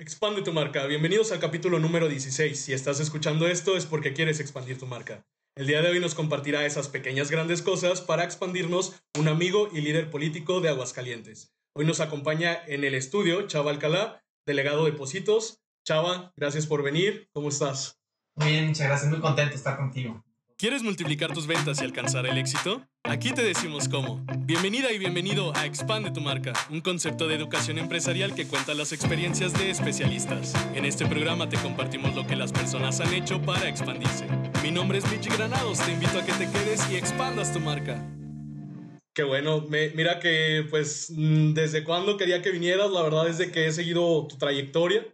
Expande tu marca. Bienvenidos al capítulo número 16. Si estás escuchando esto es porque quieres expandir tu marca. El día de hoy nos compartirá esas pequeñas grandes cosas para expandirnos un amigo y líder político de Aguascalientes. Hoy nos acompaña en el estudio Chava Alcalá, delegado de Positos. Chava, gracias por venir. ¿Cómo estás? Muy bien, muchas gracias. Muy contento de estar contigo. ¿Quieres multiplicar tus ventas y alcanzar el éxito? Aquí te decimos cómo. Bienvenida y bienvenido a Expande tu marca, un concepto de educación empresarial que cuenta las experiencias de especialistas. En este programa te compartimos lo que las personas han hecho para expandirse. Mi nombre es Michi Granados, te invito a que te quedes y expandas tu marca. Qué bueno, mira que pues mm, desde cuando quería que vinieras, la verdad es de que he seguido tu trayectoria.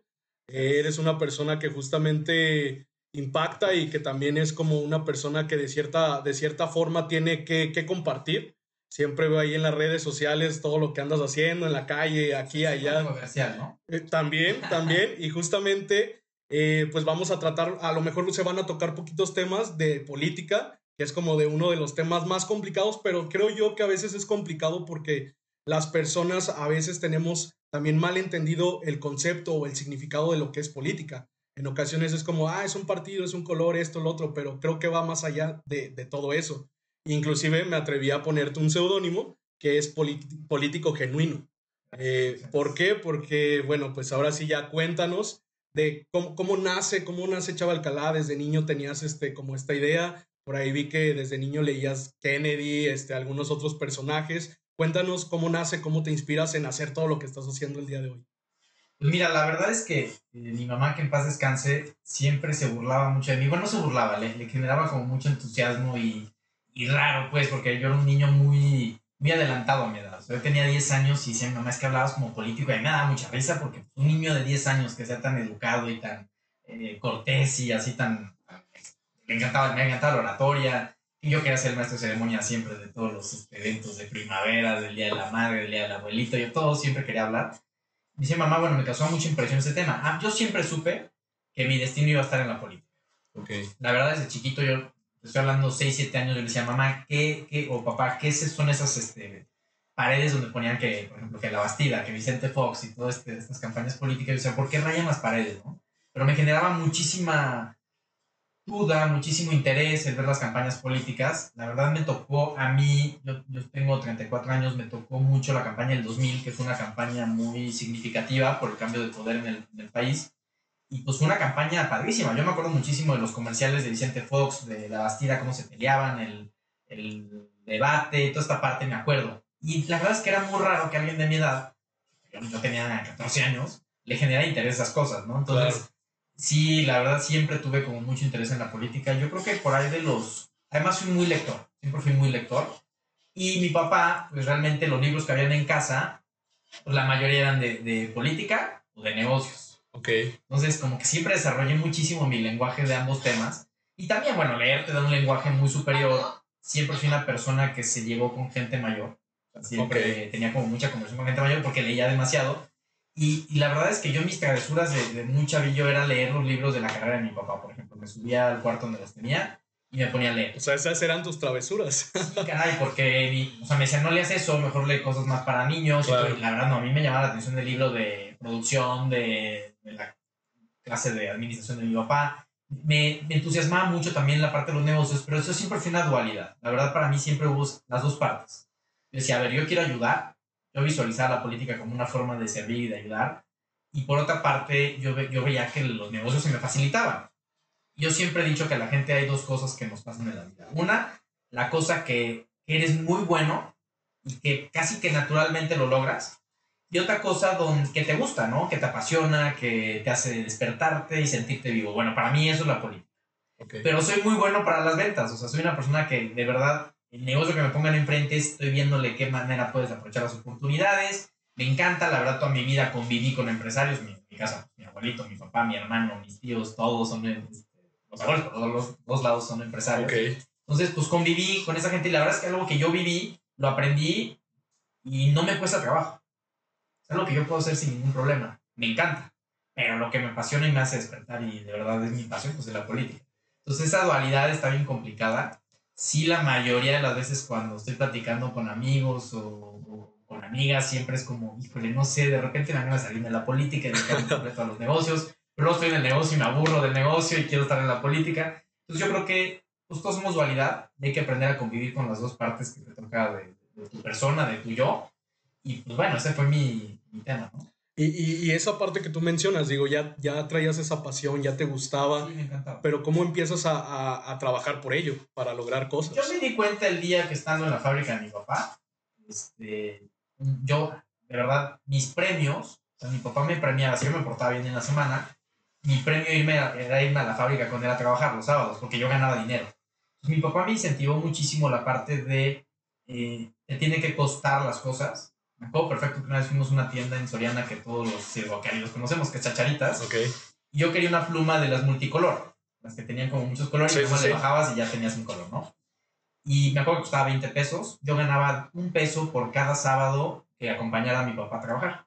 eres una persona que justamente impacta y que también es como una persona que de cierta, de cierta forma tiene que, que compartir. Siempre veo ahí en las redes sociales todo lo que andas haciendo en la calle, aquí, allá. Comercial, ¿no? Eh, también, también. y justamente, eh, pues vamos a tratar, a lo mejor se van a tocar poquitos temas de política, que es como de uno de los temas más complicados, pero creo yo que a veces es complicado porque las personas a veces tenemos también mal entendido el concepto o el significado de lo que es política. En ocasiones es como, ah, es un partido, es un color, esto, lo otro, pero creo que va más allá de, todo eso. Inclusive me atreví a ponerte un seudónimo que es político genuino. Eh, ¿Por qué? Porque, bueno, pues ahora sí ya cuéntanos de cómo, nace, cómo nace Chavalcalá. Desde niño tenías este, como esta idea. Por ahí vi que desde niño leías Kennedy, este, algunos otros personajes. Cuéntanos cómo nace, cómo te inspiras en hacer todo lo que estás haciendo el día de hoy. Pues mira, la verdad es que eh, mi mamá, que en paz descanse, siempre se burlaba mucho de mí. Bueno, no se burlaba, le, generaba como mucho entusiasmo y, y, raro, pues, porque yo era un niño muy, muy adelantado a mi edad. yo tenía 10 años y decía, mamá, es que hablabas como político y me daba mucha risa porque un niño de 10 años que sea tan educado y tan eh, cortés y así tan... Me encantaba, me encantaba la oratoria. Y yo quería ser el maestro de ceremonia siempre de todos los eventos de primavera, del Día de la Madre, del Día del Abuelito. Yo todo siempre quería hablar. Dice mamá, bueno, me causó mucha impresión ese tema. Ah, yo siempre supe que mi destino iba a estar en la política. Okay. La verdad, desde chiquito, yo estoy hablando 6, 7 años, yo le decía, mamá, ¿qué, qué, o papá, qué son esas este, paredes donde ponían que, por ejemplo, que la Bastida, que Vicente Fox y todas este, estas campañas políticas? Yo decía, ¿por qué rayan las paredes? No? Pero me generaba muchísima duda, muchísimo interés en ver las campañas políticas. La verdad me tocó a mí, yo, yo, tengo 34 años, me tocó mucho la campaña del 2000, que fue una campaña muy significativa por el cambio de poder en el, en el país. Y pues fue una campaña padrísima. Yo me acuerdo muchísimo de los comerciales de Vicente Fox, de la Bastida, cómo se peleaban, el, el debate, toda esta parte me acuerdo. Y la verdad es que era muy raro que alguien de mi edad, yo tenía 14 años, le generara interés a esas cosas, ¿no? Entonces, sí, la verdad siempre tuve como mucho interés en la política. Yo creo que por ahí de los... Además fui muy lector, siempre fui muy lector. Y mi papá, pues realmente los libros que habían en casa, pues la mayoría eran de, de política o de negocios. Ok. Entonces, como que siempre desarrollé muchísimo mi lenguaje de ambos temas. Y también, bueno, leer te da un lenguaje muy superior. Siempre fui una persona que se llevó con gente mayor. Siempre tenía como mucha conversación con gente mayor porque leía demasiado. Y, la verdad es que yo mis travesuras de, de muy chavillo era leer los libros de la carrera de mi papá, por ejemplo. Me subía al cuarto donde los tenía y me ponía a leer. O sea, esas eran tus travesuras. Sí, caray, porque o sea, me decían, no leas eso, mejor lee cosas más para niños. Y la verdad, no, a mí me llamaba la atención el libro de producción, de, de la clase de administración de mi papá. Me, me, entusiasmaba mucho también la parte de los negocios, pero eso siempre fue una dualidad. La verdad, para mí siempre hubo las dos partes. Yo decía, a ver, yo quiero ayudar, yo visualizaba la política como una forma de servir y de ayudar. Y por otra parte, yo, yo veía que los negocios se me facilitaban. Yo siempre he dicho que a la gente hay dos cosas que nos pasan en la vida. Una, la cosa que eres muy bueno y que casi que naturalmente lo logras. Y otra cosa donde, que te gusta, ¿no? Que te apasiona, que te hace despertarte y sentirte vivo. Bueno, para mí eso es la política. Pero soy muy bueno para las ventas. O sea, soy una persona que de verdad el negocio que me pongan enfrente, estoy viéndole qué manera puedes aprovechar las oportunidades. Me encanta, la verdad, toda mi vida conviví con empresarios. Mi, mi casa, mi abuelito, mi papá, mi hermano, mis tíos, todos son, este, los abuelos, por los dos lados son empresarios. Entonces, pues conviví con esa gente y la verdad es que algo que yo viví, lo aprendí y no me cuesta trabajo. Es algo que yo puedo hacer sin ningún problema. Me encanta. Pero lo que me apasiona y me hace despertar y de verdad es mi pasión, pues es la política. Entonces, esa dualidad está bien complicada sí la mayoría de las veces cuando estoy platicando con amigos o, con amigas, siempre es como, híjole, no sé, de repente me van a salir de la política y me completo a los negocios, pero estoy en el negocio y me aburro del negocio y quiero estar en la política. Entonces yo creo que pues, todos somos dualidad y hay que aprender a convivir con las dos partes que te toca de, tu persona, de tu yo. Y pues bueno, ese fue mi, mi tema, ¿no? Y, y, esa parte que tú mencionas, digo, ya, ya traías esa pasión, ya te gustaba. Sí, me encantaba. Pero ¿cómo empiezas a, a, a, trabajar por ello, para lograr cosas? Yo me di cuenta el día que estando en la fábrica de mi papá, este, yo, de verdad, mis premios, o sea, mi papá me premiaba, si yo me portaba bien en la semana, mi premio irme era irme a la fábrica con él a trabajar los sábados, porque yo ganaba dinero. mi papá me incentivó muchísimo la parte de, eh, te tiene que costar las cosas me acuerdo perfecto que una vez fuimos a una tienda en Soriana que todos los los conocemos, que es Chacharitas. Okay. Y yo quería una pluma de las multicolor, las que tenían como muchos colores, y como le bajabas y ya tenías un color, ¿no? Y me acuerdo que costaba 20 pesos. Yo ganaba un peso por cada sábado que acompañara a mi papá a trabajar.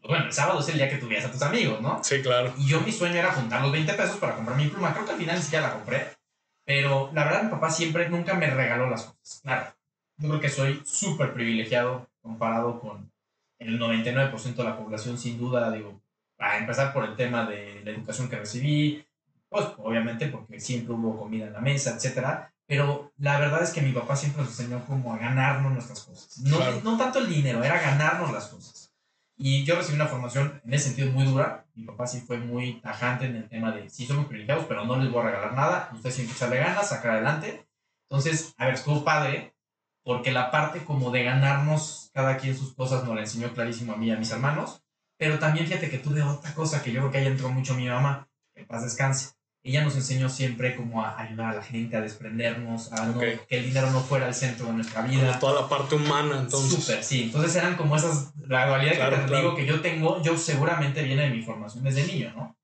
Pues bueno, el sábado es el día que tuvieras a tus amigos, ¿no? Sí, claro. Y yo mi sueño era juntar los 20 pesos para comprar mi pluma. Creo que al final ni siquiera la compré. Pero la verdad, mi papá siempre, nunca me regaló las cosas. Claro, yo creo que soy súper privilegiado comparado con el 99% de la población, sin duda, digo, a empezar por el tema de la educación que recibí, pues obviamente porque siempre hubo comida en la mesa, etcétera, pero la verdad es que mi papá siempre nos enseñó como a ganarnos nuestras cosas. No, no tanto el dinero, era ganarnos las cosas. Y yo recibí una formación en ese sentido muy dura. Mi papá sí fue muy tajante en el tema de, sí somos privilegiados, pero no les voy a regalar nada. Ustedes tienen que echarle ganas, sacar adelante. Entonces, a ver, estuvo padre, porque la parte como de ganarnos cada quien sus cosas nos la enseñó clarísimo a mí y a mis hermanos, pero también fíjate que tuve otra cosa que yo creo que ahí entró mucho mi mamá, que paz descanse. Ella nos enseñó siempre como a ayudar a la gente, a desprendernos, a no, que el dinero no fuera el centro de nuestra vida. Como toda la parte humana, entonces. Súper, sí. Entonces eran como esas, la dualidad que te digo que yo tengo, yo seguramente viene de mi formación desde niño, ¿no?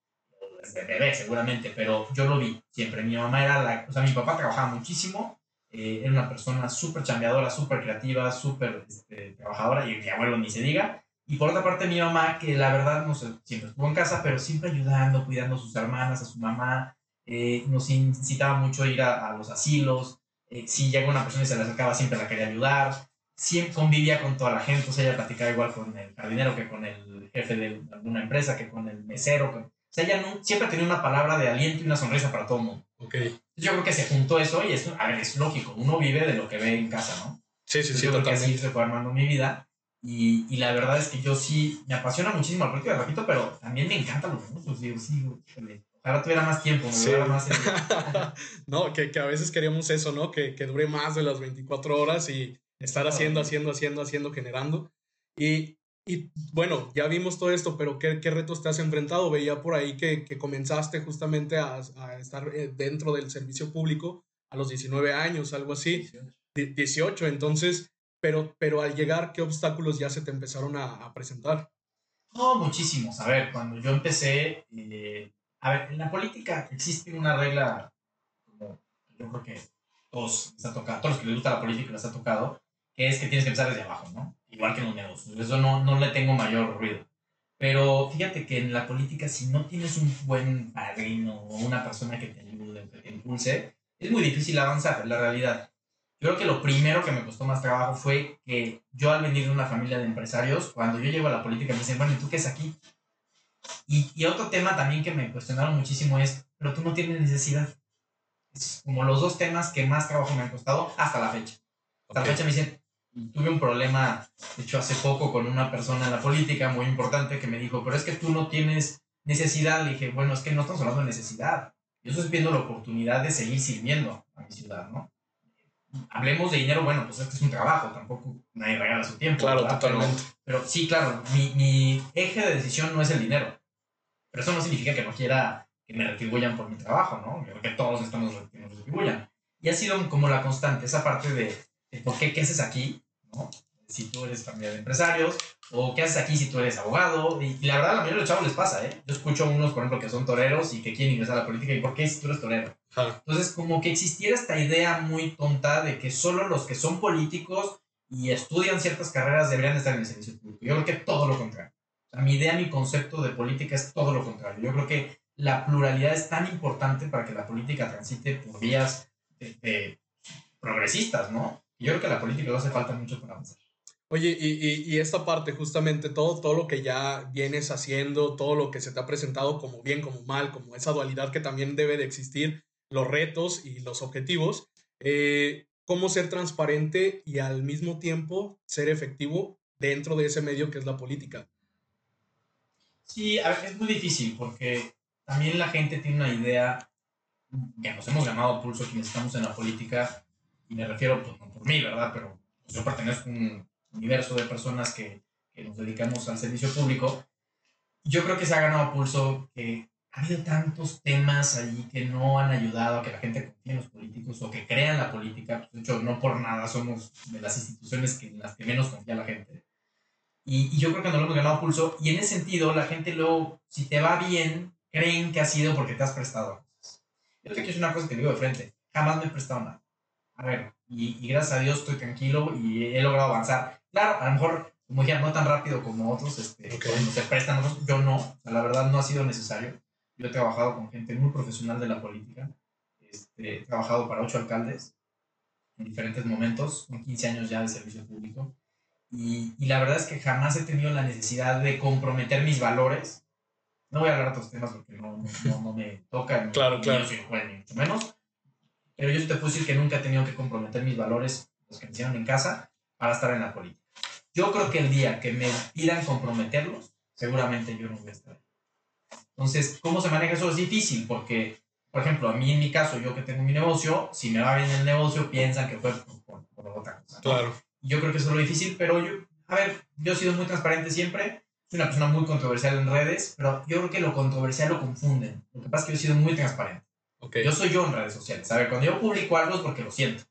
Desde bebé, seguramente, pero yo lo vi siempre. Mi mamá era la, o sea, mi papá trabajaba muchísimo, eh, era una persona súper chambeadora, súper creativa, súper este, trabajadora, y mi abuelo ni se diga. Y por otra parte, mi mamá, que la verdad, no sé, siempre estuvo en casa, pero siempre ayudando, cuidando a sus hermanas, a su mamá. Eh, nos incitaba mucho a ir a, los asilos. Eh, si llegaba una persona y se le acercaba, siempre la quería ayudar. Siempre convivía con toda la gente, o sea, ella platicaba igual con el jardinero que con el jefe de alguna empresa, que con el mesero. O sea, ella no, siempre tenía una palabra de aliento y una sonrisa para todo el mundo. Okay. Yo creo que se juntó eso y es, a ver, es lógico, uno vive de lo que ve en casa, ¿no? Sí, sí, sí, yo creo que así se fue armando mi vida y, y, la verdad es que yo sí me apasiona muchísimo el política, repito, pero también me encantan los negocios, digo, sí, ojalá tuviera más tiempo, sí. más no, que, que, a veces queríamos eso, ¿no? Que, que dure más de las 24 horas y estar haciendo, haciendo, haciendo, haciendo, generando. Y, y bueno, ya vimos todo esto, pero ¿qué, qué retos te has enfrentado? Veía por ahí que, que comenzaste justamente a, a, estar eh, dentro del servicio público a los 19 años, algo así. 18, entonces, pero, pero al llegar, ¿qué obstáculos ya se te empezaron a, a presentar? No, muchísimos. A ver, cuando yo empecé, eh, a ver, en la política existe una regla, como yo creo que todos, les ha tocado, todos los que les gusta la política les ha tocado, que es que tienes que empezar desde abajo, ¿no? Igual que en los negocios. Eso no, no le tengo mayor ruido. Pero fíjate que en la política, si no tienes un buen padrino o una persona que te ayude, que te impulse, es muy difícil avanzar, la realidad. Yo creo que lo primero que me costó más trabajo fue que yo al venir de una familia de empresarios, cuando yo llego a la política me dicen, bueno, ¿y tú qué es aquí? Y, y otro tema también que me cuestionaron muchísimo es, pero tú no tienes necesidad. Es como los dos temas que más trabajo me han costado hasta la fecha. Hasta la fecha me dicen, tuve un problema, de hecho, hace poco con una persona en la política muy importante que me dijo, pero es que tú no tienes necesidad. Le dije, bueno, es que no estamos hablando de necesidad. Yo estoy viendo la oportunidad de seguir sirviendo a mi ciudad, ¿no? Hablemos de dinero, bueno, pues es que es un trabajo, tampoco nadie regala su tiempo. Claro, totalmente. Pero, sí, claro, mi, mi eje de decisión no es el dinero. Pero eso no significa que no quiera que me retribuyan por mi trabajo, ¿no? Yo creo que todos estamos que nos retribuyan. Y ha sido como la constante, esa parte de, de por qué, qué haces aquí, ¿no? Si tú eres familia de empresarios, o qué haces aquí si tú eres abogado. Y, la verdad, a la mayoría de los chavos les pasa, ¿eh? Yo escucho a unos, por ejemplo, que son toreros y que quieren ingresar a la política, ¿y por qué si tú eres torero? Entonces, como que existiera esta idea muy tonta de que solo los que son políticos y estudian ciertas carreras deberían estar en el servicio público. Yo creo que todo lo contrario. O sea, mi idea, mi concepto de política es todo lo contrario. Yo creo que la pluralidad es tan importante para que la política transite por vías progresistas, ¿no? Yo creo que la política no hace falta mucho para avanzar. Oye, y, y, esta parte, justamente, todo, todo lo que ya vienes haciendo, todo lo que se te ha presentado como bien, como mal, como esa dualidad que también debe de existir, los retos y los objetivos, eh, cómo ser transparente y al mismo tiempo ser efectivo dentro de ese medio que es la política. Sí, es muy difícil porque también la gente tiene una idea que nos hemos llamado pulso quienes estamos en la política, y me refiero, pues, no por mí, ¿verdad? Pero pues, yo pertenezco a un universo de personas que, que nos dedicamos al servicio público. Yo creo que se ha ganado pulso que ha habido tantos temas allí que no han ayudado a que la gente confíe en los políticos o que crean la política. De hecho, no por nada somos de las instituciones que, en las que menos confía la gente. Y, y, yo creo que no lo hemos ganado pulso. Y en ese sentido, la gente luego, si te va bien, creen que ha sido porque te has prestado. Yo te quiero decir una cosa que digo de frente. Jamás me he prestado nada. A ver, y, y gracias a Dios estoy tranquilo y he logrado avanzar. Claro, a lo mejor, como ya no tan rápido como otros, este, cuando se prestan, yo no. la verdad no ha sido necesario. Yo he trabajado con gente muy profesional de la política. Este, he trabajado para ocho alcaldes en diferentes momentos, con 15 años ya de servicio público. Y, y, la verdad es que jamás he tenido la necesidad de comprometer mis valores. No voy a hablar de otros temas porque no, no, no me toca, claro, claro. ni mucho menos. Pero yo te puedo decir que nunca he tenido que comprometer mis valores, los que me hicieron en casa, para estar en la política. Yo creo que el día que me pidan comprometerlos, seguramente yo no voy a estar. Entonces, ¿cómo se maneja eso? Es difícil porque, por ejemplo, a mí en mi caso, yo que tengo mi negocio, si me va bien el negocio, piensan que fue por, otra cosa. Claro. Yo creo que eso es lo difícil, pero yo, a ver, yo he sido muy transparente siempre. Soy una persona muy controversial en redes, pero yo creo que lo controversial lo confunden. Lo que pasa es que yo he sido muy transparente. Okay. Yo soy yo en redes sociales. A ver, cuando yo publico algo es porque lo siento.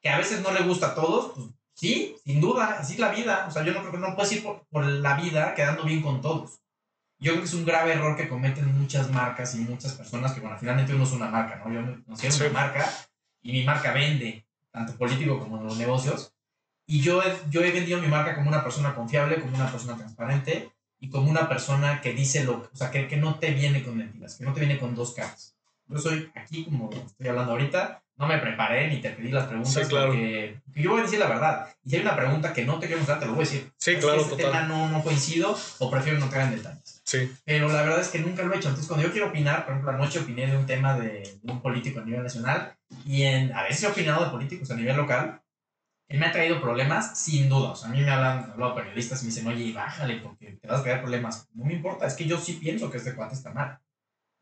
Que a veces no le gusta a todos, pues Sí, sin duda, así es la vida. O sea, yo no creo que no puedes ir por, la vida quedando bien con todos. Yo creo que es un grave error que cometen muchas marcas y muchas personas que, bueno, finalmente uno es una marca, ¿no? Yo no soy una marca y mi marca vende, tanto político como en los negocios. Y yo he, yo he vendido mi marca como una persona confiable, como una persona transparente y como una persona que dice lo o sea, que, que no te viene con mentiras, que no te viene con dos caras. Yo soy aquí, como estoy hablando ahorita, no me preparé ni te pedí las preguntas. Sí, claro. porque, yo voy a decir la verdad. Y si hay una pregunta que no te quiero mostrar, te lo voy a decir. Sí, claro, este tema no, no coincido o prefiero no entrar en detalles. Sí. Pero la verdad es que nunca lo he hecho. Entonces, cuando yo quiero opinar, por ejemplo, anoche opiné de un tema de, un político a nivel nacional y en, a veces he opinado de políticos a nivel local. Él me ha traído problemas, sin duda. O sea, a mí me hablan, hablado periodistas y me dicen, oye, bájale porque te vas a crear problemas. No me importa, es que yo sí pienso que este cuate está mal.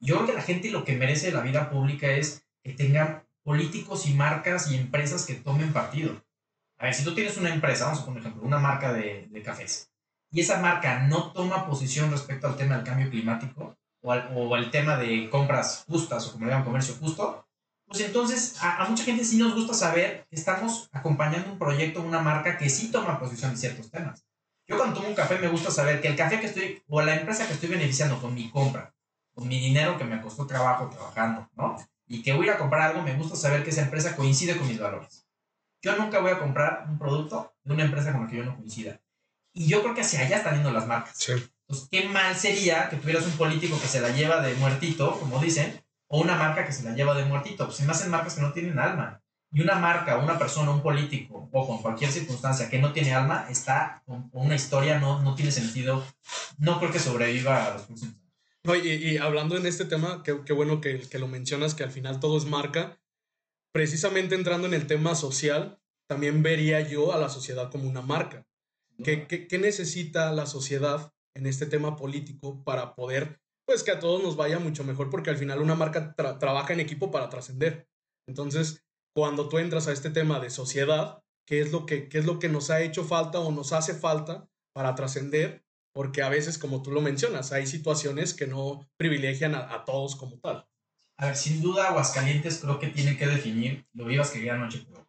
Yo creo que la gente lo que merece de la vida pública es que tengan políticos y marcas y empresas que tomen partido. A ver, si tú tienes una empresa, vamos a poner ejemplo, una marca de, de cafés, y esa marca no toma posición respecto al tema del cambio climático o al, o al tema de compras justas o como le llaman comercio justo, pues entonces a, a, mucha gente sí nos gusta saber que estamos acompañando un proyecto, una marca que sí toma posición en ciertos temas. Yo cuando tomo un café me gusta saber que el café que estoy, o la empresa que estoy beneficiando con mi compra, con mi dinero que me costó trabajo trabajando, ¿no? y que voy a comprar algo, me gusta saber que esa empresa coincide con mis valores. Yo nunca voy a comprar un producto de una empresa con la que yo no coincida. Y yo creo que hacia allá están yendo las marcas. Sí. Entonces, qué mal sería que tuvieras un político que se la lleva de muertito, como dicen, o una marca que se la lleva de muertito. Pues se me hacen marcas que no tienen alma. Y una marca, una persona, un político, o con cualquier circunstancia que no tiene alma, está con una historia, no, no tiene sentido. No creo que sobreviva a los próximos y, hablando en este tema, qué, bueno que, que, lo mencionas, que al final todo es marca. Precisamente entrando en el tema social, también vería yo a la sociedad como una marca. ¿Qué, qué, necesita la sociedad en este tema político para poder, pues que a todos nos vaya mucho mejor? Porque al final una marca trabaja en equipo para trascender. Entonces, cuando tú entras a este tema de sociedad, ¿qué es, lo que, ¿qué es lo que nos ha hecho falta o nos hace falta para trascender? Porque a veces, como tú lo mencionas, hay situaciones que no privilegian a, todos como tal. A ver, sin duda Aguascalientes creo que tiene que definir, lo ibas que anoche, pero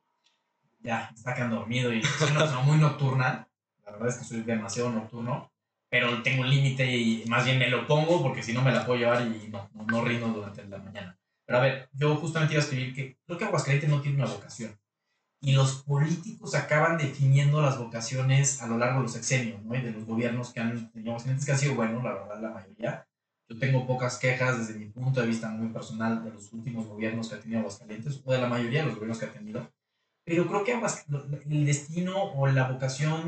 ya, está quedando dormido y soy una persona muy nocturna, la verdad es que soy demasiado nocturno, pero tengo un límite y más bien me lo pongo porque si no me la puedo llevar y no, no, no rindo durante la mañana. Pero a ver, yo justamente iba a escribir que creo que Aguascalientes no tiene una vocación y los políticos acaban definiendo las vocaciones a lo largo de los sexenios, ¿no? Y de los gobiernos que han tenido, que han sido buenos, la verdad, la mayoría. Yo tengo pocas quejas desde mi punto de vista muy personal de los últimos gobiernos que ha tenido Aguascalientes, o de la mayoría de los gobiernos que ha tenido. Pero creo que el destino o la vocación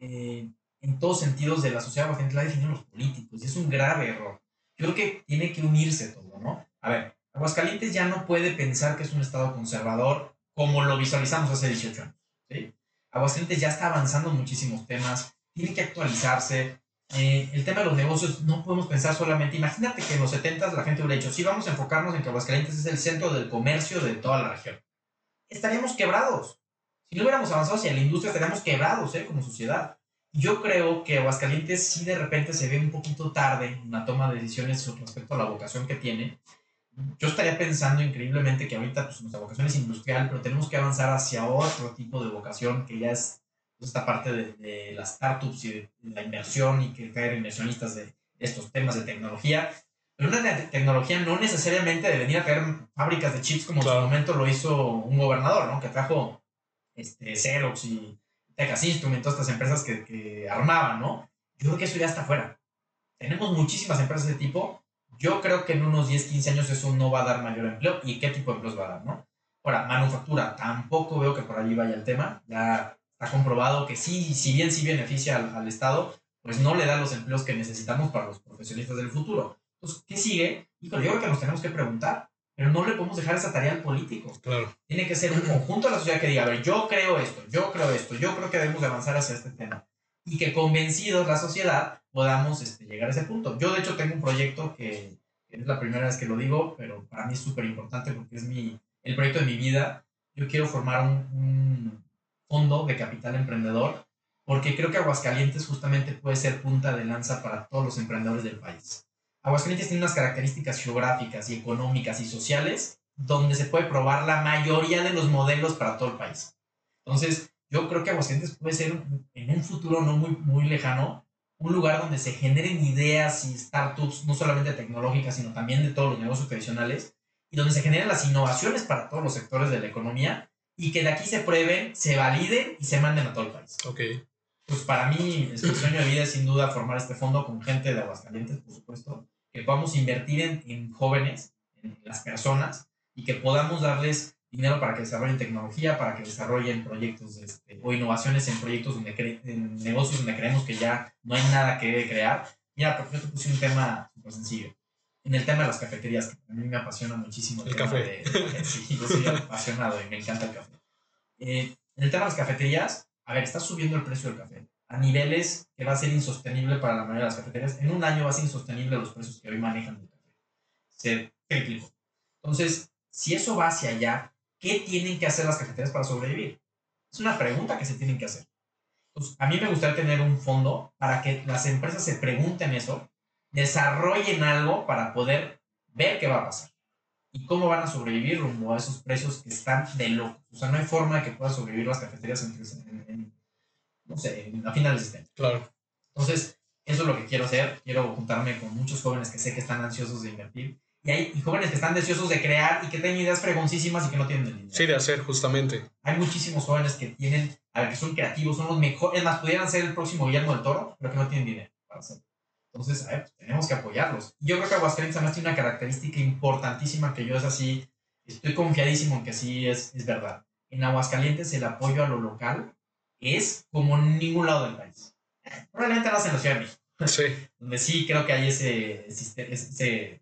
eh, en todos sentidos de la sociedad aguascalientes la definen los políticos y es un grave error. Yo creo que tiene que unirse todo, ¿no? A ver, Aguascalientes ya no puede pensar que es un estado conservador como lo visualizamos hace 18 años. ¿sí? Aguascalientes ya está avanzando en muchísimos temas, tiene que actualizarse. Eh, el tema de los negocios, no podemos pensar solamente, imagínate que en los 70 la gente hubiera dicho, sí, vamos a enfocarnos en que Aguascalientes es el centro del comercio de toda la región. Estaríamos quebrados. Si no hubiéramos avanzado hacia la industria, estaríamos quebrados ¿eh? como sociedad. Yo creo que Aguascalientes sí de repente se ve un poquito tarde en la toma de decisiones respecto a la vocación que tiene. Yo estaría pensando increíblemente que ahorita pues, nuestra vocación es industrial, pero tenemos que avanzar hacia otro tipo de vocación que ya es esta parte de, de las startups y de, la inversión y que traer inversionistas de estos temas de tecnología. Pero una tecnología no necesariamente de venir a traer fábricas de chips como en su momento lo hizo un gobernador, ¿no? Que trajo este, Xerox y Texas Instruments, todas estas empresas que, que armaban, ¿no? Yo creo que eso ya está fuera. Tenemos muchísimas empresas de tipo. Yo creo que en unos 10, 15 años eso no va a dar mayor empleo. ¿Y qué tipo de empleos va a dar, no? Ahora, manufactura, tampoco veo que por allí vaya el tema. Ya está comprobado que sí, si bien sí beneficia al, al Estado, pues no le da los empleos que necesitamos para los profesionistas del futuro. Entonces, ¿qué sigue? Híjole, yo creo que nos tenemos que preguntar, pero no le podemos dejar esa tarea al político. Claro. Tiene que ser un conjunto de la sociedad que diga, a ver, yo creo esto, yo creo esto, yo creo que debemos avanzar hacia este tema. Y que convencidos la sociedad podamos este, llegar a ese punto. Yo, de hecho, tengo un proyecto que, es la primera vez que lo digo, pero para mí es súper importante porque es mi, el proyecto de mi vida. Yo quiero formar un, un fondo de capital emprendedor porque creo que Aguascalientes justamente puede ser punta de lanza para todos los emprendedores del país. Aguascalientes tiene unas características geográficas y económicas y sociales donde se puede probar la mayoría de los modelos para todo el país. Entonces, yo creo que Aguascalientes puede ser en un futuro no muy, muy lejano un lugar donde se generen ideas y startups, no solamente tecnológicas, sino también de todos los negocios tradicionales, y donde se generen las innovaciones para todos los sectores de la economía y que de aquí se prueben, se validen y se manden a todo el país. Ok. Pues para mí, el sueño de vida es sin duda formar este fondo con gente de Aguascalientes, por supuesto, que podamos invertir en, en, jóvenes, en las personas, y que podamos darles dinero para que desarrollen tecnología, para que desarrollen proyectos este, o innovaciones en proyectos donde en negocios donde creemos que ya no hay nada que crear. Mira, por ejemplo, puse un tema súper sencillo. En el tema de las cafeterías, que a mí me apasiona muchísimo el, el café. De, sí, yo soy apasionado y me encanta el café. Eh, en el tema de las cafeterías, a ver, está subiendo el precio del café a niveles que va a ser insostenible para la mayoría de las cafeterías. En un año va a ser insostenible los precios que hoy manejan el café. Se triplicó. Entonces, si eso va hacia allá, ¿qué tienen que hacer las cafeterías para sobrevivir? Es una pregunta que se tienen que hacer. Entonces, a mí me gustaría tener un fondo para que las empresas se pregunten eso, desarrollen algo para poder ver qué va a pasar y cómo van a sobrevivir rumbo a esos precios que están de locos. O sea, no hay forma de que puedan sobrevivir las cafeterías en, en, en no sé, a finales de este Claro. Entonces, eso es lo que quiero hacer. Quiero juntarme con muchos jóvenes que sé que están ansiosos de invertir. Y hay y jóvenes que están deseosos de crear y que tienen ideas fregoncísimas y que no tienen dinero. Sí, de hacer, justamente. Hay muchísimos jóvenes que tienen, a ver, que son creativos, son los mejores, más, pudieran ser el próximo Guillermo del Toro, pero que no tienen dinero para hacerlo. Entonces, a ver, pues, tenemos que apoyarlos. Yo creo que Aguascalientes además tiene una característica importantísima que yo es así, estoy confiadísimo en que sí es, es verdad. En Aguascalientes el apoyo a lo local es como en ningún lado del país. Probablemente no en la Ciudad de México. Sí. Donde sí creo que hay ese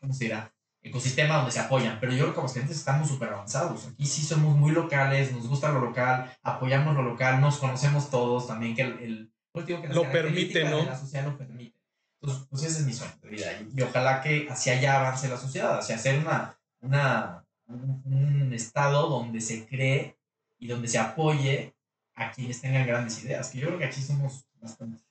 ¿cómo se dirá? ecosistema donde se apoyan, pero yo creo que Aguascalientes estamos súper avanzados. Aquí sí somos muy locales, nos gusta lo local, apoyamos lo local, nos conocemos todos también, que el, el pues digo que lo permite, ¿no? La sociedad lo permite. Entonces, pues ese es mi sueño de vida y, y ojalá que hacia allá avance la sociedad, hacia hacer una, una, un, un estado donde se cree y donde se apoye a quienes tengan grandes ideas, que yo creo que aquí somos bastante,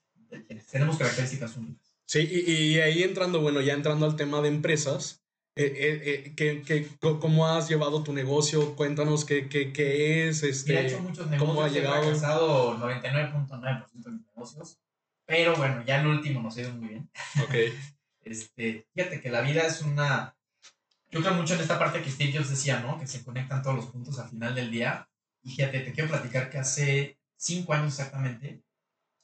tenemos características únicas. Sí, y, y ahí entrando, bueno, ya entrando al tema de empresas, eh, eh, eh, ¿qué, qué, ¿cómo has llevado tu negocio? Cuéntanos qué, qué, qué es, este, he hecho muchos negocios, cómo ha llegado. He fracasado 99.9% de mis negocios, pero bueno, ya el último nos ha ido muy bien. Ok. este, fíjate que la vida es una... Yo creo mucho en esta parte que Steve Jobs decía, ¿no? Que se conectan todos los puntos al final del día y fíjate, te quiero platicar que hace cinco años exactamente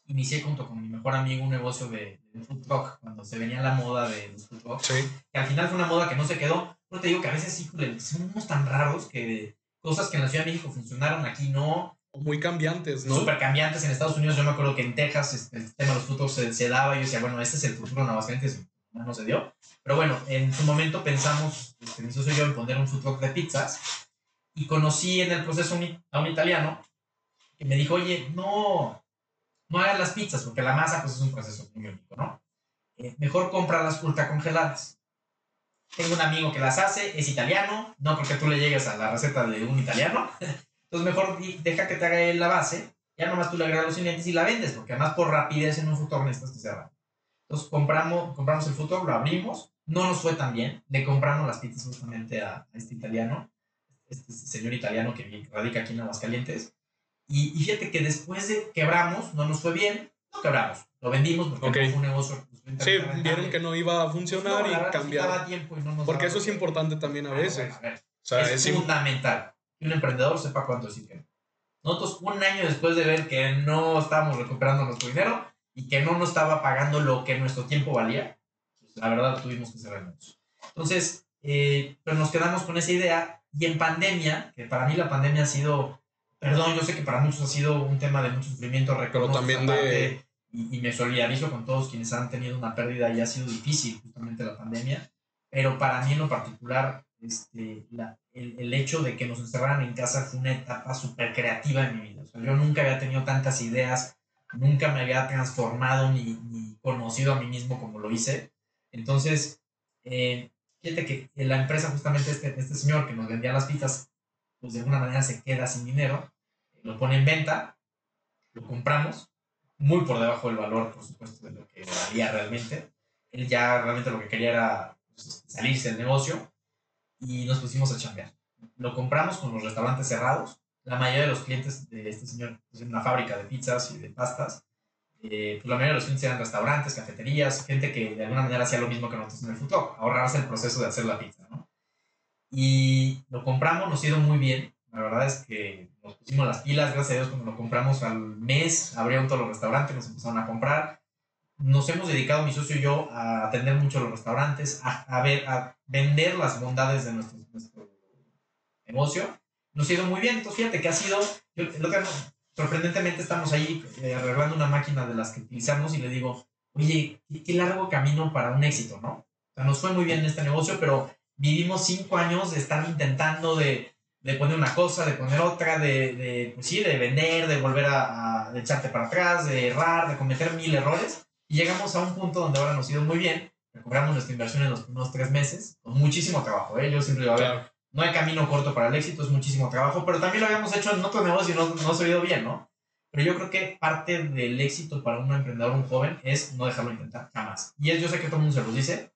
inicié junto con mi mejor amigo un negocio de, de food truck, cuando se venía la moda de los food trucks. Sí. Que al final fue una moda que no se quedó. Pero te digo que a veces sí, somos tan raros que cosas que en la Ciudad de México funcionaron aquí no, muy cambiantes, ¿no? Súper cambiantes en Estados Unidos. Yo me acuerdo que en Texas este, el tema de los frutos se, se, daba y yo decía, bueno, este es el futuro en Aguascalientes. No, no se dio. Pero bueno, en su momento pensamos, este, mi socio y yo, en poner un food truck de pizzas. Y conocí en el proceso a un italiano que me dijo, oye, no, no hagas las pizzas, porque la masa pues, es un proceso muy único, ¿no? Eh, mejor compra las ultra congeladas. Tengo un amigo que las hace, es italiano, no porque tú le llegues a la receta de un italiano. Entonces mejor deja que te haga la base, ya nomás tú le agregas los ingredientes y la vendes, porque además por rapidez en un futuro necesitas que sea Entonces compramos, compramos el futuro, lo abrimos, no nos fue tan bien, le compramos las pizzas justamente a, este italiano, este señor italiano que radica aquí en Aguascalientes, y, y fíjate que después de quebramos, no nos fue bien, no quebramos, lo vendimos porque fue un negocio. Pues, sí, vieron que no iba a funcionar y cambiaron. porque eso es importante también a veces. es, fundamental que un emprendedor sepa cuánto que no. Nosotros, un año después de ver que no estábamos recuperando nuestro dinero y que no nos estaba pagando lo que nuestro tiempo valía, pues la verdad tuvimos que cerrar Entonces, eh, pero nos quedamos con esa idea y en pandemia, que para mí la pandemia ha sido, perdón, yo sé que para muchos ha sido un tema de mucho sufrimiento, pero también de... Y, y me solidarizo con todos quienes han tenido una pérdida y ha sido difícil justamente la pandemia, pero para mí en lo particular este, la, el, el, hecho de que nos encerraran en casa fue una etapa súper creativa en mi vida. O sea, yo nunca había tenido tantas ideas, nunca me había transformado ni, ni conocido a mí mismo como lo hice. Entonces, eh, fíjate que la empresa, justamente este, este señor que nos vendía las pizzas, pues de alguna manera se queda sin dinero, lo pone en venta, lo compramos, muy por debajo del valor, por supuesto, de lo que valía realmente. Él ya realmente lo que quería era pues, salirse del negocio y nos pusimos a chambear. Lo compramos con los restaurantes cerrados. La mayoría de los clientes de este señor, pues en una fábrica de pizzas y de pastas, eh, pues la mayoría de los clientes eran restaurantes, cafeterías, gente que de alguna manera hacía lo mismo que nosotros en el food ahorrarse el proceso de hacer la pizza, ¿no? Y lo compramos, nos ha ido muy bien. La verdad es que nos pusimos las pilas, gracias a Dios, cuando lo compramos al mes, abrieron todos los restaurantes, nos empezaron a comprar nos hemos dedicado, mi socio y yo, a atender mucho los restaurantes, a, ver, a vender las bondades de nuestro, negocio. Nos ha ido muy bien. Entonces, fíjate que ha sido, yo, sorprendentemente estamos ahí eh, arreglando una máquina de las que utilizamos y le digo, oye, qué, largo camino para un éxito, ¿no? O sea, nos fue muy bien en este negocio, pero vivimos cinco años de estar intentando de, de poner una cosa, de poner otra, de, de pues sí, de vender, de volver a, a de echarte para atrás, de errar, de cometer mil errores. Y llegamos a un punto donde ahora nos ha ido muy bien, recuperamos nuestra inversión en los primeros tres meses, con muchísimo trabajo, ¿eh? Yo siempre digo, a ver, no hay camino corto para el éxito, es muchísimo trabajo, pero también lo habíamos hecho en otro negocio y no, no se ha ido bien, ¿no? Pero yo creo que parte del éxito para un emprendedor, un joven, es no dejarlo intentar, jamás. Y es, yo sé que todo el mundo se lo dice,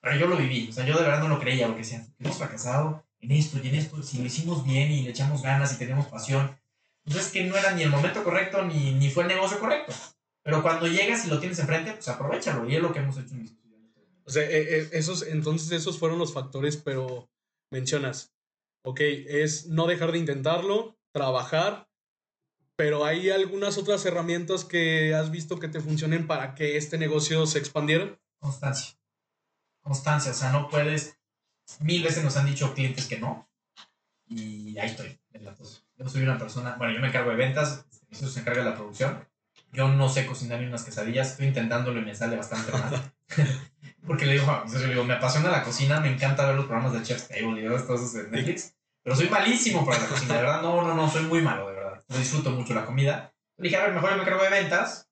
pero yo lo viví, o sea, yo de verdad no lo creía, porque decía, hemos fracasado en esto y en esto, si lo hicimos bien y le echamos ganas y tenemos pasión, pues es que no era ni el momento correcto ni, ni fue el negocio correcto. Pero cuando llegas y lo tienes enfrente, pues aprovechalo. Y es lo que hemos hecho en mis O sea, eh, eh, esos, entonces esos fueron los factores, pero mencionas, ok, es no dejar de intentarlo, trabajar, pero hay algunas otras herramientas que has visto que te funcionen para que este negocio se expandiera. Constancia. Constancia, o sea, no puedes. Mil veces nos han dicho clientes que no. Y ahí estoy, Yo soy una persona, bueno, yo me encargo de ventas, eso se encarga de la producción yo no sé cocinar ni unas quesadillas, estoy intentándolo y me sale bastante mal. Porque le digo, le digo, me apasiona la cocina, me encanta ver los programas de Chef's Table y todas cosas de Netflix, pero soy malísimo para la cocina, de verdad, no, no, no, soy muy malo, de verdad. No disfruto mucho la comida. Le dije, a ver, mejor yo me cargo de ventas,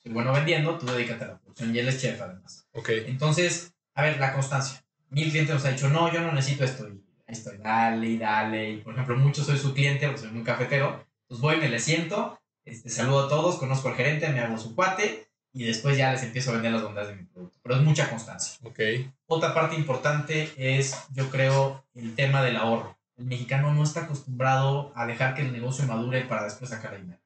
soy bueno vendiendo, tú dedícate a la producción y él es chef además. Ok. Entonces, a ver, la constancia. Mil clientes nos ha dicho, no, yo no necesito esto. Y ahí estoy, dale y dale. Y por ejemplo, mucho soy su cliente, porque soy un cafetero. Pues voy, me le siento este, saludo a todos, conozco al gerente, me hago su cuate y después ya les empiezo a vender las bondades de mi producto. Pero es mucha constancia. Okay. Otra parte importante es, yo creo, el tema del ahorro. El mexicano no está acostumbrado a dejar que el negocio madure para después sacar dinero.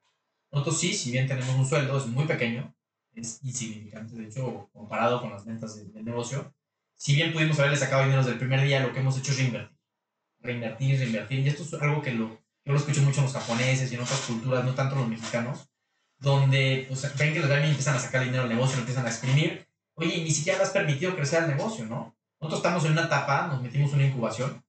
Nosotros sí, si bien tenemos un sueldo, es muy pequeño, es insignificante, de hecho, comparado con las ventas del, negocio. Si bien pudimos haberle sacado dinero desde el primer día, lo que hemos hecho es reinvertir. Reinvertir, reinvertir. Y esto es algo que lo, yo lo escucho mucho en los japoneses y en otras culturas, no tanto los mexicanos, donde pues, ven que los y empiezan a sacar dinero del negocio, lo empiezan a exprimir. Oye, ni siquiera has permitido crecer el negocio, ¿no? Nosotros estamos en una etapa, nos metimos en una incubación,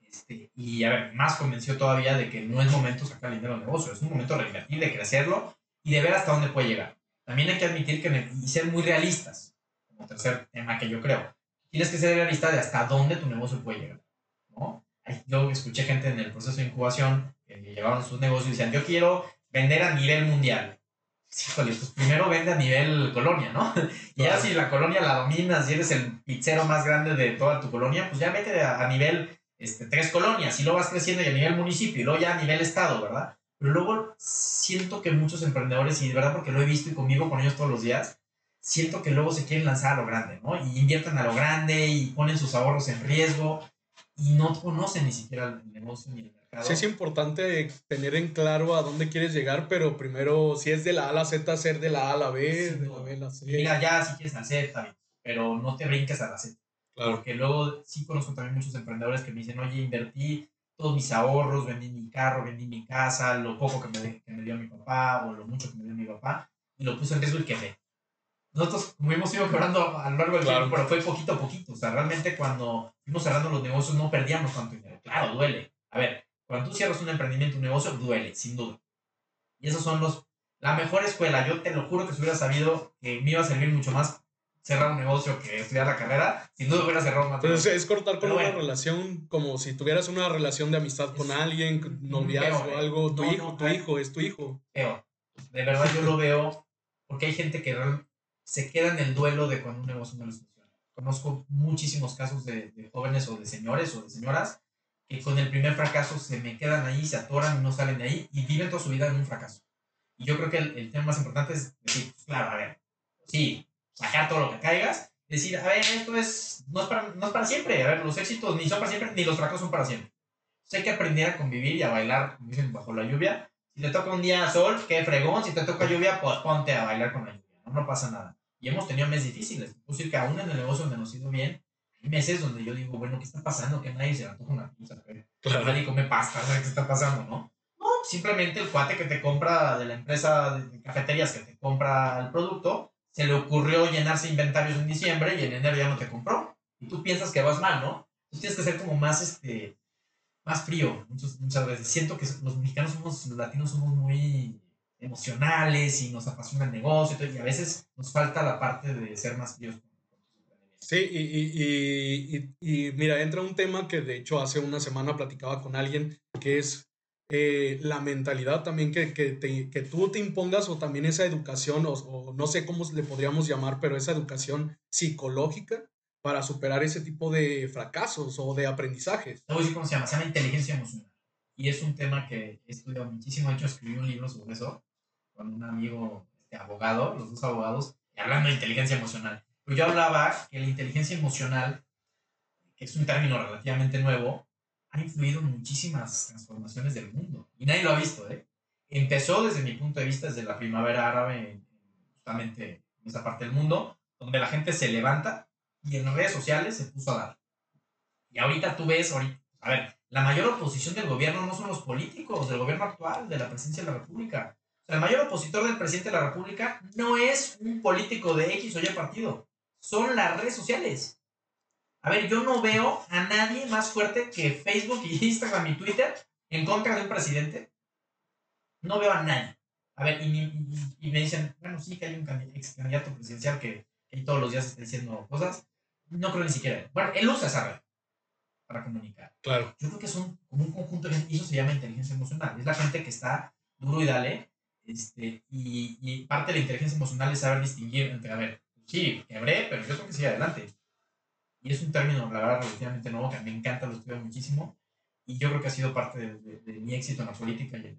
Este, y a ver, más convenció todavía de que no es momento sacar dinero del negocio, es un momento de reinvertir, de crecerlo y de ver hasta dónde puede llegar. También hay que admitir que y ser muy realistas, como tercer tema que yo creo. Tienes que ser realista de hasta dónde tu negocio puede llegar. ¿no? Yo escuché gente en el proceso de incubación que llevaban sus negocios y decían, yo quiero vender a nivel mundial. Híjole, pues primero vende a nivel colonia, ¿no? Y ya si la colonia la dominas y eres el pizzero más grande de toda tu colonia, pues ya vete a, a nivel este, tres colonias y luego vas creciendo y a nivel municipio y luego ya a nivel estado, ¿verdad? Pero luego siento que muchos emprendedores, y de verdad porque lo he visto y conmigo con ellos todos los días, siento que luego se quieren lanzar a lo grande, ¿no? Y invierten a lo grande y ponen sus ahorros en riesgo y no conocen ni siquiera el negocio ni el mercado. Sí, es importante tener en claro a dónde quieres llegar, pero primero, si es de la A a la Z, ser de la A a la B, de la B a la C. Mira, ya si quieres hacer, está pero no te brinques a la Z. Porque luego sí conozco también muchos emprendedores que me dicen, oye, invertí todos mis ahorros, vendí mi carro, vendí mi casa, lo poco que me, que me dio mi papá o lo mucho que me dio mi papá, y lo puse en riesgo y quedé. Nosotros, como hemos ido mejorando a lo largo del tiempo, pero fue poquito a poquito. O sea, realmente cuando fuimos cerrando los negocios no perdíamos tanto dinero. Claro, duele. A ver, cuando tú cierras un emprendimiento, un negocio, duele, sin duda. Y esos son los... La mejor escuela, yo te lo juro que si hubiera sabido que me iba a servir mucho más cerrar un negocio que estudiar la carrera, sin duda hubiera cerrado un matrimonio. es cortar con una relación como si tuvieras una relación de amistad con alguien, noviazgo o algo, tu hijo, tu hijo, es tu hijo. De verdad yo lo veo porque hay gente que se queda en el duelo de cuando un negocio no les funciona. Conozco muchísimos casos de, de jóvenes o de señores o de señoras que con el primer fracaso se me quedan ahí, se atoran y no salen de ahí y viven toda su vida en un fracaso. Y yo creo que el, el tema más importante es decir, pues, claro, a ver, sí, sacar todo lo que caigas, decir, a ver, esto es no, es para, no es para siempre, a ver, los éxitos ni son para siempre, ni los fracasos son para siempre. Entonces hay que aprender a convivir y a bailar, como dicen, bajo la lluvia. Si te toca un día sol, qué fregón, si te toca lluvia, pues ponte a bailar con la lluvia, no, no pasa nada. Y hemos tenido meses difíciles, es decir, que aún en el negocio donde nos ha ido bien, hay meses donde yo digo, bueno, ¿qué está pasando? Que nadie se antoja una pizza, claro. nadie come pasta, ¿qué está pasando, no? No, simplemente el cuate que te compra de la empresa de cafeterías que te compra el producto, se le ocurrió llenarse inventarios en diciembre y en enero ya no te compró. Y tú piensas que vas mal, ¿no? Entonces tienes que ser como más, este, más frío muchas, muchas veces. Siento que los mexicanos somos, los latinos somos muy emocionales y nos apasiona el negocio y, a veces nos falta la parte de ser más fríos. Sí, y, y, y, y, mira, entra un tema que de hecho hace una semana platicaba con alguien, que es eh, la mentalidad también que, que, que, tú te impongas o también esa educación, o, no sé cómo le podríamos llamar, pero esa educación psicológica para superar ese tipo de fracasos o de aprendizajes. Cómo se llama, se llama inteligencia emocional. Y es un tema que he estudiado muchísimo, de hecho escribí un libro sobre eso con un amigo este, abogado, los dos abogados, hablando de inteligencia emocional. Yo hablaba que la inteligencia emocional, que es un término relativamente nuevo, ha influido muchísimas transformaciones del mundo. Y nadie lo ha visto, ¿eh? Empezó desde mi punto de vista desde la primavera árabe, justamente en esa parte del mundo, donde la gente se levanta y en redes sociales se puso a dar. Y ahorita tú ves, ahorita, a ver, la mayor oposición del gobierno no son los políticos, del gobierno actual, de la presidencia de la República. O sea, el mayor opositor del presidente de la República no es un político de X o Y partido, son las redes sociales. A ver, yo no veo a nadie más fuerte que Facebook y Instagram y Twitter en contra de un presidente. No veo a nadie. A ver, y, me dicen, bueno, sí que hay un ex candidato presidencial que, todos los días está diciendo cosas. No creo ni siquiera. Bueno, él usa esa red para comunicar. Claro. Yo creo que son como un conjunto de y eso se llama inteligencia emocional. Es la gente que está duro y dale. Este, y, y parte de la inteligencia emocional es saber distinguir entre, a ver, sí, quebré, pero yo creo que sigue adelante y es un término, la verdad, relativamente nuevo, que me encanta, lo estudio muchísimo. Y yo creo que ha sido parte de, mi éxito en la política y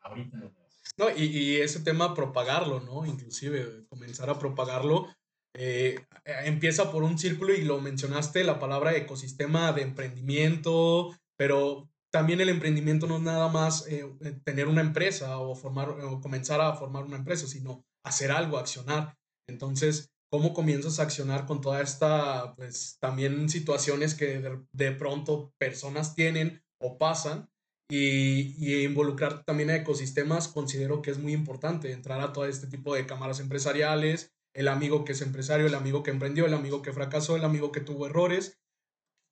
ahorita en No, y, y, ese tema, propagarlo, ¿no? Inclusive, comenzar a propagarlo. Eh, empieza por un círculo y lo mencionaste, la palabra ecosistema de emprendimiento, pero también el emprendimiento no es nada más eh, tener una empresa o, formar, o comenzar a formar una empresa, sino hacer algo, accionar. Entonces, cómo comienzas a accionar con toda esta, pues también situaciones que de, pronto personas tienen o pasan y, y involucrar también a ecosistemas, considero que es muy importante entrar a todo este tipo de cámaras empresariales, el amigo que es empresario, el amigo que emprendió, el amigo que fracasó, el amigo que tuvo errores,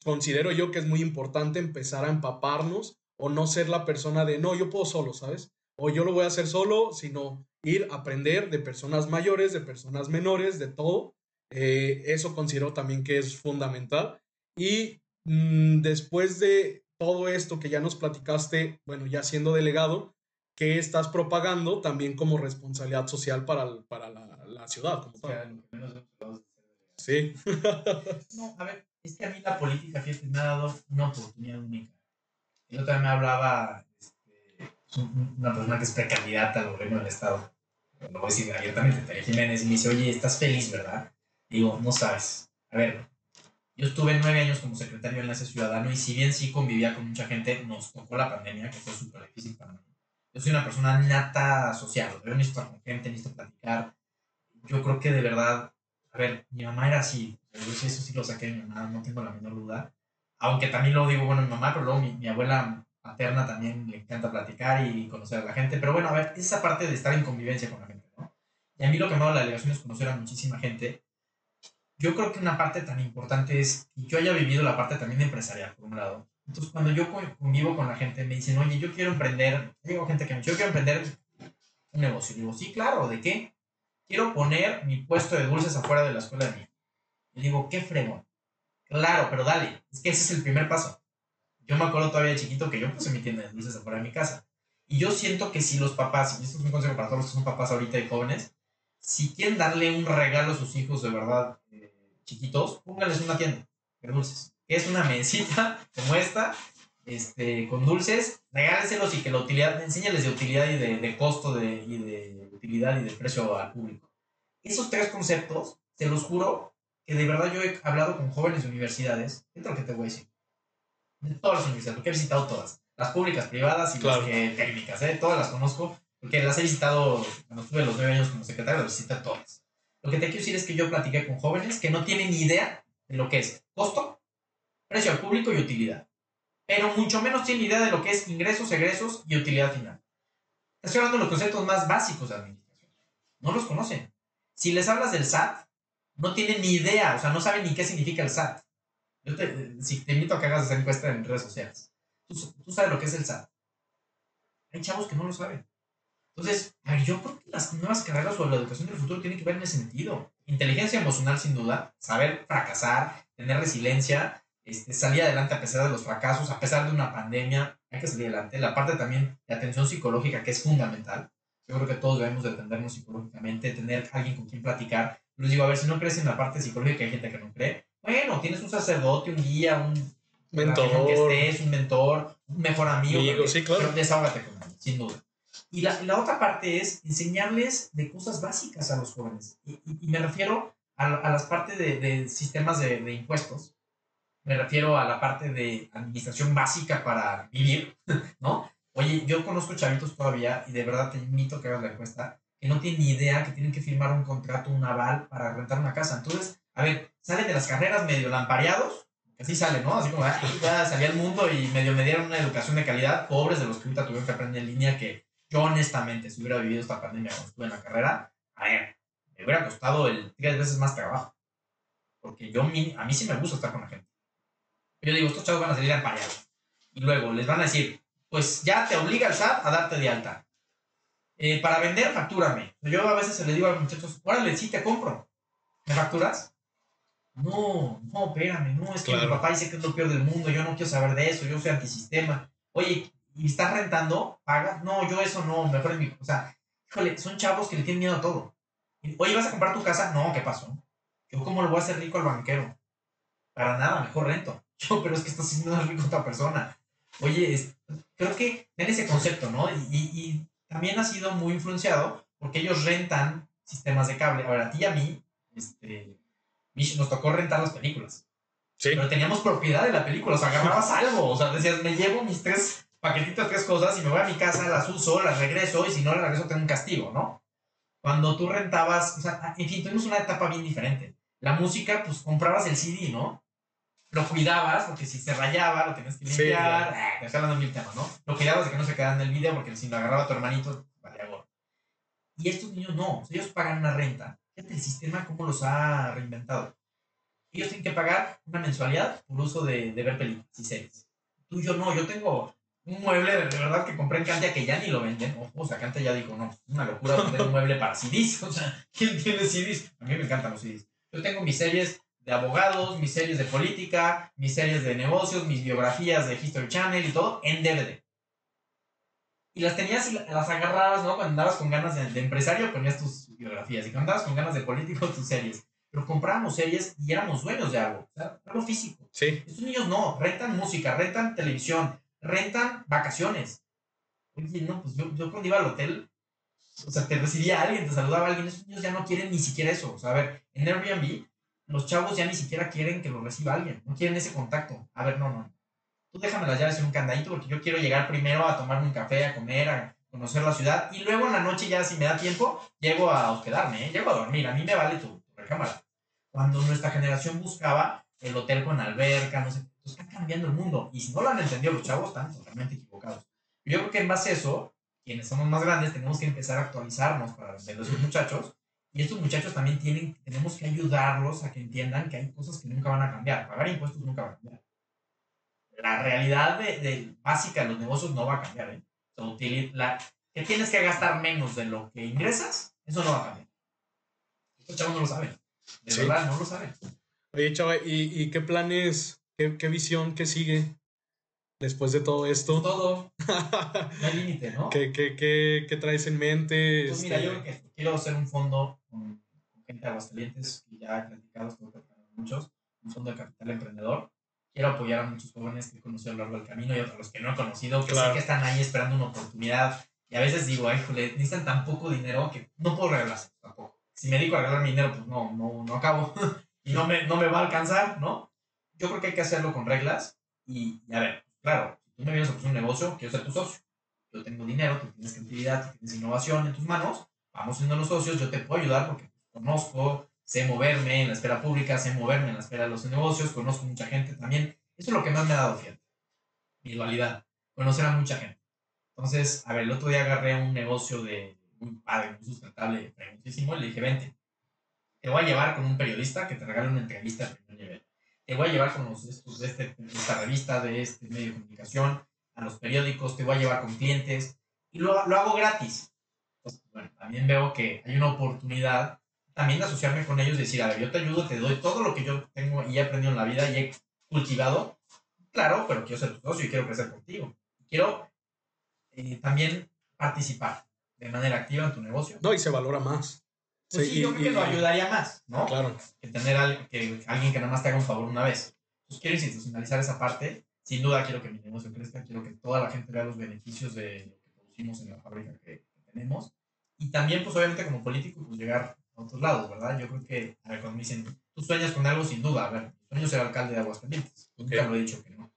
considero yo que es muy importante empezar a empaparnos o no ser la persona de, no, yo puedo solo, ¿sabes? O yo lo voy a hacer solo, sino ir a aprender de personas mayores, de personas menores, de todo. Eh, eso considero también que es fundamental. Y mm, después de todo esto que ya nos platicaste, bueno, ya siendo delegado, ¿qué estás propagando también como responsabilidad social para, para la, la, ciudad? Como Sí. no, a ver, es que a mí la política, fíjate, me ha dado una oportunidad única. Yo también me hablaba una persona que es precandidata al gobierno del Estado. Lo voy a decir abiertamente, Tere Jiménez, y me dice, oye, estás feliz, ¿verdad? Digo, no sabes. A ver, yo estuve nueve años como secretario de Enlace Ciudadano y si bien sí convivía con mucha gente, nos tocó la pandemia, que fue súper difícil para mí. Yo soy una persona nata social, yo necesito estar con gente, necesito platicar. Yo creo que de verdad, a ver, mi mamá era así, eso sí lo saqué de mi mamá, no tengo la menor duda. Aunque también lo digo, bueno, mi mamá, pero luego mi, mi abuela paterna también le encanta platicar y conocer a la gente. Pero bueno, a ver, esa parte de estar en convivencia con la gente, ¿no? Y a mí lo que me ha dado la delegación es conocer a muchísima gente. Yo creo que una parte tan importante es que yo haya vivido la parte también empresarial, por un lado. Entonces, cuando yo convivo con la gente, me dicen, oye, yo quiero emprender, digo gente que me dice, yo quiero emprender un negocio. Digo, sí, claro, ¿de qué? Quiero poner mi puesto de dulces afuera de la escuela de mi y digo, qué fregón. Claro, pero dale, es que ese es el primer paso. Yo me acuerdo todavía de chiquito que yo puse mi tienda de dulces afuera de mi casa. Y yo siento que si los papás, y esto es un consejo para todos los que son papás ahorita y jóvenes, si quieren darle un regalo a sus hijos de verdad eh, chiquitos, pónganles una tienda de dulces. Es una mesita como esta, este, con dulces, regáleselos y que la utilidad, enséñales de utilidad y de, costo de, y de utilidad y de precio al público. Esos tres conceptos, se los juro, que de verdad yo he hablado con jóvenes de universidades, es lo que te voy a decir? De todas las universidades, porque he visitado todas, las públicas, privadas y las que, técnicas, ¿eh? todas las conozco, porque las he visitado, cuando estuve los nueve años como secretario, las visité todas. Lo que te quiero decir es que yo platiqué con jóvenes que no tienen ni idea de lo que es costo, precio al público y utilidad. Pero mucho menos tienen idea de lo que es ingresos, egresos y utilidad final. Estoy hablando de los conceptos más básicos de administración. No los conocen. Si les hablas del SAT, no tienen ni idea, o sea, no saben ni qué significa el SAT. Yo te, si te invito a que hagas esa encuesta en redes sociales. Tú, sabes lo que es el SAT. Hay chavos que no lo saben. Entonces, yo creo que las nuevas carreras o la educación del futuro tienen que ver en ese sentido. Inteligencia emocional, sin duda, saber fracasar, tener resiliencia, este, salir adelante a pesar de los fracasos, a pesar de una pandemia, hay que salir adelante. La parte también de atención psicológica, que es fundamental. Yo creo que todos debemos de atendernos psicológicamente, tener alguien con quien platicar, les digo, a ver, si no crees en la parte psicológica, hay gente que no cree. Bueno, tienes un sacerdote, un guía, un mentor, que estés, un mentor, un mejor amigo. amigo sí, claro. Pero desahógate con él, sin duda. Y la, la, otra parte es enseñarles de cosas básicas a los jóvenes. Y, y, me refiero a, a, las partes de, de sistemas de, de, impuestos. Me refiero a la parte de administración básica para vivir, ¿no? Oye, yo conozco chavitos todavía y de verdad te invito a que hagas la encuesta que no tienen ni idea que tienen que firmar un contrato, un aval para rentar una casa. Entonces, a ver, salen de las carreras medio lampareados, así salen, ¿no? Así como, ya salí al mundo y medio me dieron una educación de calidad, pobres de los que ahorita tuvieron que aprender en línea, que yo honestamente, si hubiera vivido esta pandemia cuando estuve en la carrera, a ver, me hubiera costado el tres veces más trabajo. Porque yo, a mí sí me gusta estar con la gente. Yo digo, estos chavos van a salir ampareados. Y luego les van a decir, pues ya te obliga el SAT a darte de alta. Eh, para vender, factúrame. Yo a veces le digo a los muchachos, órale, sí, te compro. ¿Me facturas? No, no, espérame, no, es que mi papá dice que es lo peor del mundo, yo no quiero saber de eso, yo soy antisistema. Oye, ¿y estás rentando? ¿Pagas? No, yo eso no, mejor es mi... O sea, híjole, son chavos que le tienen miedo a todo. Oye, ¿vas a comprar tu casa? No, ¿qué pasó? Yo cómo le voy a hacer rico al banquero. Para nada, mejor rento. Yo, pero es que estás haciendo rico a otra persona. Oye, creo que ten ese concepto, ¿no? Y, y, también ha sido muy influenciado porque ellos rentan sistemas de cable. Ahora, a ti y a mí, este, nos tocó rentar las películas. Sí. Pero teníamos propiedad de la película, o sea, agarrabas algo, o sea, decías, me llevo mis tres paquetitos, tres cosas y me voy a mi casa, las uso, las regreso y si no las regreso tengo un castigo, ¿no? Cuando tú rentabas, o sea, en fin, tuvimos una etapa bien diferente. La música, pues comprabas el CD, ¿no? Lo cuidabas, porque si se rayaba, lo tenías que limpiar. Sí, eh, hablando mil temas, ¿no? Lo cuidabas de que no se quedara en el video, porque si lo agarraba tu hermanito, valía gorro. Y estos niños no, ellos pagan una renta. Fíjate el sistema, cómo los ha reinventado. Ellos tienen que pagar una mensualidad por uso de, de ver películas y series. Tú yo no, yo tengo un mueble de verdad que compré en Cantia que ya ni lo venden. o sea, Cantia ya dijo, no, es una locura vender un mueble para CDs. O sea, ¿quién tiene CDs? A mí me encantan los CDs. Yo tengo mis series de abogados, mis series de política, mis series de negocios, mis biografías de History Channel y todo en DVD. Y las tenías y las agarrabas, ¿no? Cuando andabas con ganas de, empresario ponías tus biografías y cuando andabas con ganas de político tus series. Pero comprábamos series y éramos dueños de algo, o sea, algo físico. Sí. Estos niños no, rentan música, rentan televisión, rentan vacaciones. Oye, no, pues yo, yo cuando iba al hotel, o sea, te recibía alguien, te saludaba alguien, esos niños ya no quieren ni siquiera eso. O sea, a ver, en Airbnb, los chavos ya ni siquiera quieren que lo reciba alguien, no quieren ese contacto. A ver, no, no. Tú déjame las llaves en un candadito porque yo quiero llegar primero a tomarme un café, a comer, a conocer la ciudad y luego en la noche ya si me da tiempo, llego a hospedarme, ¿eh? llego a dormir. A mí me vale tu, recámara. Cuando nuestra generación buscaba el hotel con alberca, no sé está cambiando el mundo. Y si no lo han entendido los chavos, están totalmente equivocados. Yo creo que en base a eso, quienes somos más grandes, tenemos que empezar a actualizarnos para los muchachos. Y estos muchachos también tienen, tenemos que ayudarlos a que entiendan que hay cosas que nunca van a cambiar. Pagar impuestos nunca va a cambiar. La realidad de, básica de los negocios no va a cambiar. ¿eh? La, que tienes que gastar menos de lo que ingresas, eso no va a cambiar. Estos chavos no lo saben. De verdad, no lo saben. Oye, chava, ¿y, ¿y qué planes ¿Qué, visión, qué sigue después de todo esto? Todo. No hay límite, ¿no? ¿Qué, qué, qué, qué traes en mente? Pues mira, este yo quiero hacer un fondo con, gente de Aguascalientes, que ya he platicado, muchos, un fondo de capital emprendedor. Quiero apoyar a muchos jóvenes que he conocido a lo largo del camino y a los que no he conocido, que sé que están ahí esperando una oportunidad. Y a veces digo, ay, jole, necesitan tan poco dinero que no puedo regalarse tampoco. Si me dedico a regalar mi dinero, pues no, no, no acabo. y no me, no me va a alcanzar, ¿no? yo creo que hay que hacerlo con reglas y, a ver, claro, si tú me vienes a ofrecer un negocio, quiero ser tu socio. Yo tengo dinero, tú tienes creatividad, tú tienes innovación en tus manos, vamos siendo los socios, yo te puedo ayudar porque conozco, sé moverme en la esfera pública, sé moverme en la esfera de los negocios, conozco mucha gente también. Eso es lo que más me ha dado, fíjate, mi dualidad, conocer a mucha gente. Entonces, a ver, el otro día agarré un negocio de muy padre, muy sustentable, muchísimo, y le dije, vente, te voy a llevar con un periodista que te regale una entrevista de primer nivel te voy a llevar con los, estos, de, este, esta revista, de este medio de comunicación, a los periódicos, te voy a llevar con clientes y lo, lo hago gratis. bueno, también veo que hay una oportunidad también asociarme con ellos y decir, a ver, yo te ayudo, te doy todo lo que yo tengo y he aprendido en la vida y he cultivado. Claro, pero quiero ser tu socio y quiero crecer contigo. Quiero eh, también participar de manera activa en tu negocio. No, y se valora más. Pues sí, yo creo que lo ayudaría más, ¿no? Claro. Que tener a, que, alguien que nada más te haga un favor una vez. Pues quiero institucionalizar esa parte. Sin duda quiero que mi negocio crezca, quiero que toda la gente vea los beneficios de lo que producimos en la fábrica que, tenemos. Y también, pues obviamente como político, pues llegar a otros lados, ¿verdad? Yo creo que, a ver, cuando me dicen, tú sueñas con algo, sin duda, a ver, sueño ser alcalde de Aguascalientes. Okay. Nunca lo he dicho que no.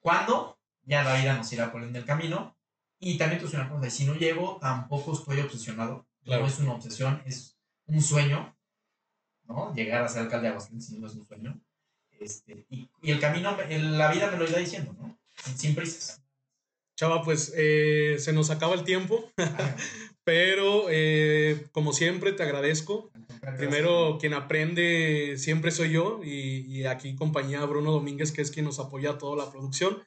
¿Cuándo? Ya la vida nos irá poniendo el camino. Y también tú una cosa, si no llego, tampoco estoy obsesionado. Claro. No es una obsesión, es un sueño, ¿no? Llegar a ser alcalde de Aguascalientes no es un sueño. Este, y, y, el camino, la vida me lo irá diciendo, ¿no? Sin, prisas. Chava, pues eh, se nos acaba el tiempo, pero eh, como siempre te agradezco. Primero, quien aprende siempre soy yo y, y, aquí compañía Bruno Domínguez, que es quien nos apoya toda la producción.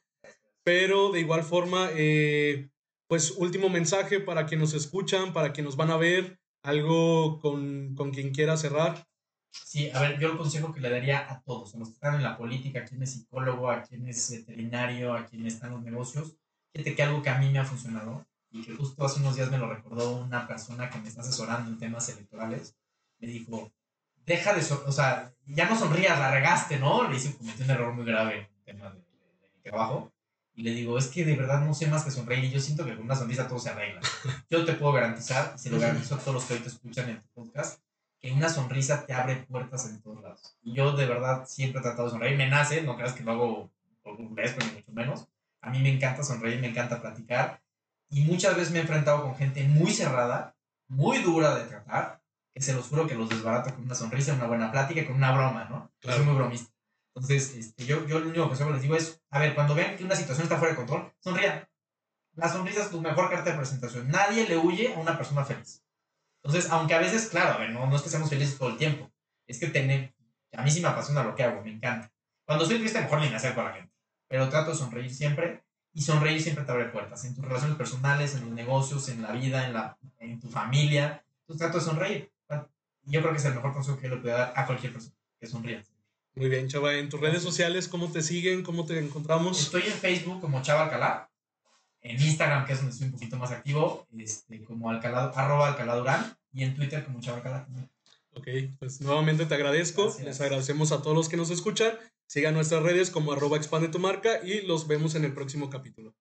Pero de igual forma, eh, pues último mensaje para quienes nos escuchan, para quienes nos van a ver, ¿Algo con, con quien quiera cerrar? Sí, a ver, yo el consejo que le daría a todos, a los que están en la política, a quien es psicólogo, a quien es veterinario, a quien está en los negocios, fíjate que algo que a mí me ha funcionado y que justo hace unos días me lo recordó una persona que me está asesorando en temas electorales, me dijo, deja de, o sea, ya no sonrías, la regaste, ¿no? Le hice, cometí un error muy grave en el tema de, de mi trabajo y le digo, es que de verdad no sé más que sonreír y yo siento que con una sonrisa todo se arregla. Yo te puedo garantizar, y se lo garantizo a todos los que hoy te escuchan en tu podcast, que una sonrisa te abre puertas en todos lados. Y yo de verdad siempre he tratado de sonreír, me nace, no creas que lo hago por un mes, pero mucho menos. A mí me encanta sonreír, me encanta platicar y muchas veces me he enfrentado con gente muy cerrada, muy dura de tratar, que se los juro que los desbarato con una sonrisa, una buena plática con una broma, ¿no? Claro. Soy muy bromista. Entonces, este, yo, yo lo único que les digo es, a ver, cuando vean que una situación está fuera de control, sonrían. La sonrisa es tu mejor carta de presentación. Nadie le huye a una persona feliz. Entonces, aunque a veces, claro, a ver, no, no es que seamos felices todo el tiempo, es que tener, A mí sí me apasiona lo que hago, me encanta. Cuando estoy triste, mejor ni me acerco a la gente. Pero trato de sonreír siempre. Y sonreír siempre te abre puertas. En tus relaciones personales, en los negocios, en la vida, en, la, en tu familia. Entonces trato de sonreír. Yo creo que es el mejor consejo que le puedo dar a cualquier persona. Que sonría. Muy bien, Chava. En tus redes sociales, ¿cómo te siguen? ¿Cómo te encontramos? Estoy en Facebook como Chava Alcalá. En Instagram, que es donde estoy un poquito más activo, este, como Alcalá, arroba Alcalá Durán. Y en Twitter como Chava Alcalá Ok, pues nuevamente te agradezco. Les agradecemos a todos los que nos escuchan. Sigan nuestras redes como arroba expande tu marca y los vemos en el próximo capítulo.